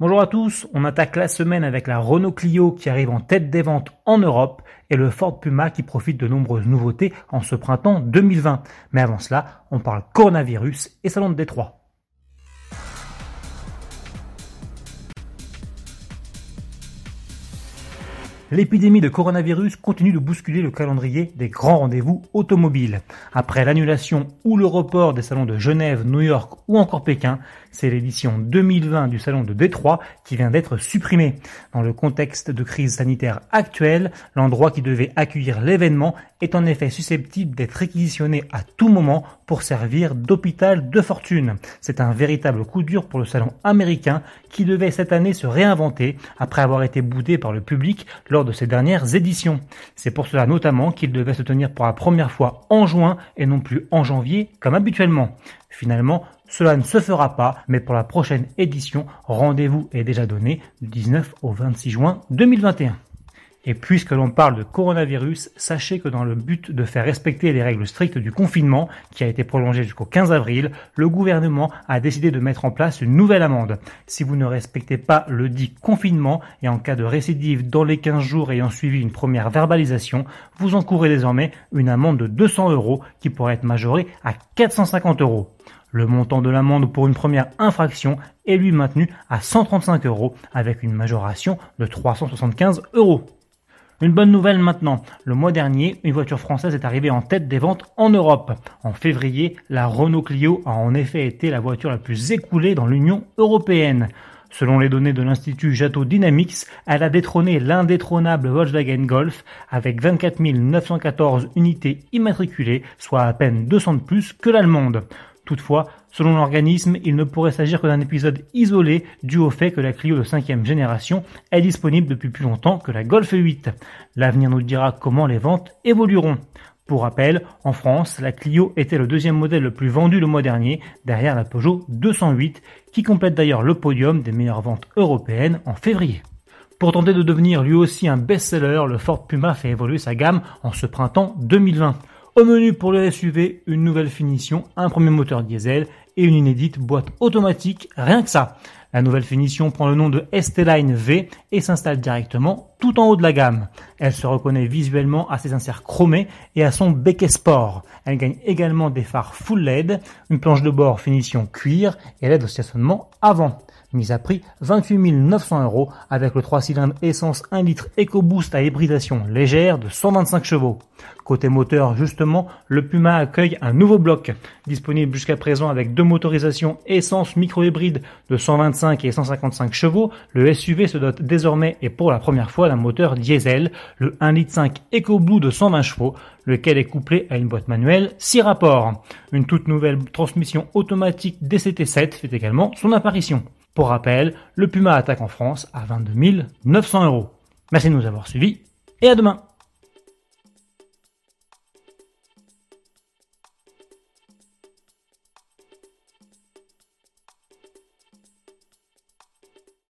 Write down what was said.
Bonjour à tous, on attaque la semaine avec la Renault Clio qui arrive en tête des ventes en Europe et le Ford Puma qui profite de nombreuses nouveautés en ce printemps 2020. Mais avant cela, on parle coronavirus et salon de Détroit. L'épidémie de coronavirus continue de bousculer le calendrier des grands rendez-vous automobiles. Après l'annulation ou le report des salons de Genève, New York ou encore Pékin, c'est l'édition 2020 du salon de Détroit qui vient d'être supprimée. Dans le contexte de crise sanitaire actuelle, l'endroit qui devait accueillir l'événement est en effet susceptible d'être réquisitionné à tout moment pour servir d'hôpital de fortune. C'est un véritable coup dur pour le salon américain qui devait cette année se réinventer après avoir été boudé par le public lors de ses dernières éditions. C'est pour cela notamment qu'il devait se tenir pour la première fois en juin et non plus en janvier comme habituellement. Finalement, cela ne se fera pas, mais pour la prochaine édition, rendez-vous est déjà donné du 19 au 26 juin 2021. Et puisque l'on parle de coronavirus, sachez que dans le but de faire respecter les règles strictes du confinement, qui a été prolongé jusqu'au 15 avril, le gouvernement a décidé de mettre en place une nouvelle amende. Si vous ne respectez pas le dit confinement et en cas de récidive dans les 15 jours ayant suivi une première verbalisation, vous encourez désormais une amende de 200 euros qui pourrait être majorée à 450 euros. Le montant de l'amende pour une première infraction est lui maintenu à 135 euros avec une majoration de 375 euros. Une bonne nouvelle maintenant. Le mois dernier, une voiture française est arrivée en tête des ventes en Europe. En février, la Renault Clio a en effet été la voiture la plus écoulée dans l'Union européenne. Selon les données de l'Institut Jato Dynamics, elle a détrôné l'indétrônable Volkswagen Golf avec 24 914 unités immatriculées, soit à peine 200 de plus que l'allemande. Toutefois, selon l'organisme, il ne pourrait s'agir que d'un épisode isolé dû au fait que la Clio de cinquième génération est disponible depuis plus longtemps que la Golf 8. L'avenir nous dira comment les ventes évolueront. Pour rappel, en France, la Clio était le deuxième modèle le plus vendu le mois dernier, derrière la Peugeot 208, qui complète d'ailleurs le podium des meilleures ventes européennes en février. Pour tenter de devenir lui aussi un best-seller, le Ford Puma fait évoluer sa gamme en ce printemps 2020. Au menu pour le SUV, une nouvelle finition, un premier moteur diesel et une inédite boîte automatique, rien que ça. La nouvelle finition prend le nom de ST-Line V et s'installe directement tout en haut de la gamme. Elle se reconnaît visuellement à ses inserts chromés et à son becquet sport. Elle gagne également des phares full LED, une planche de bord finition cuir et l'aide au stationnement avant mise à prix 28 900 euros avec le 3 cylindres essence 1 litre EcoBoost à hybridation légère de 125 chevaux. Côté moteur, justement, le Puma accueille un nouveau bloc, disponible jusqu'à présent avec deux motorisations essence micro-hybride de 125 et 155 chevaux. Le SUV se dote désormais et pour la première fois d'un moteur diesel, le 1 litre 5 EcoBlue de 120 chevaux, lequel est couplé à une boîte manuelle 6 rapports. Une toute nouvelle transmission automatique DCT7 fait également son apparition. Pour rappel, le Puma attaque en France à 22 900 euros. Merci de nous avoir suivis et à demain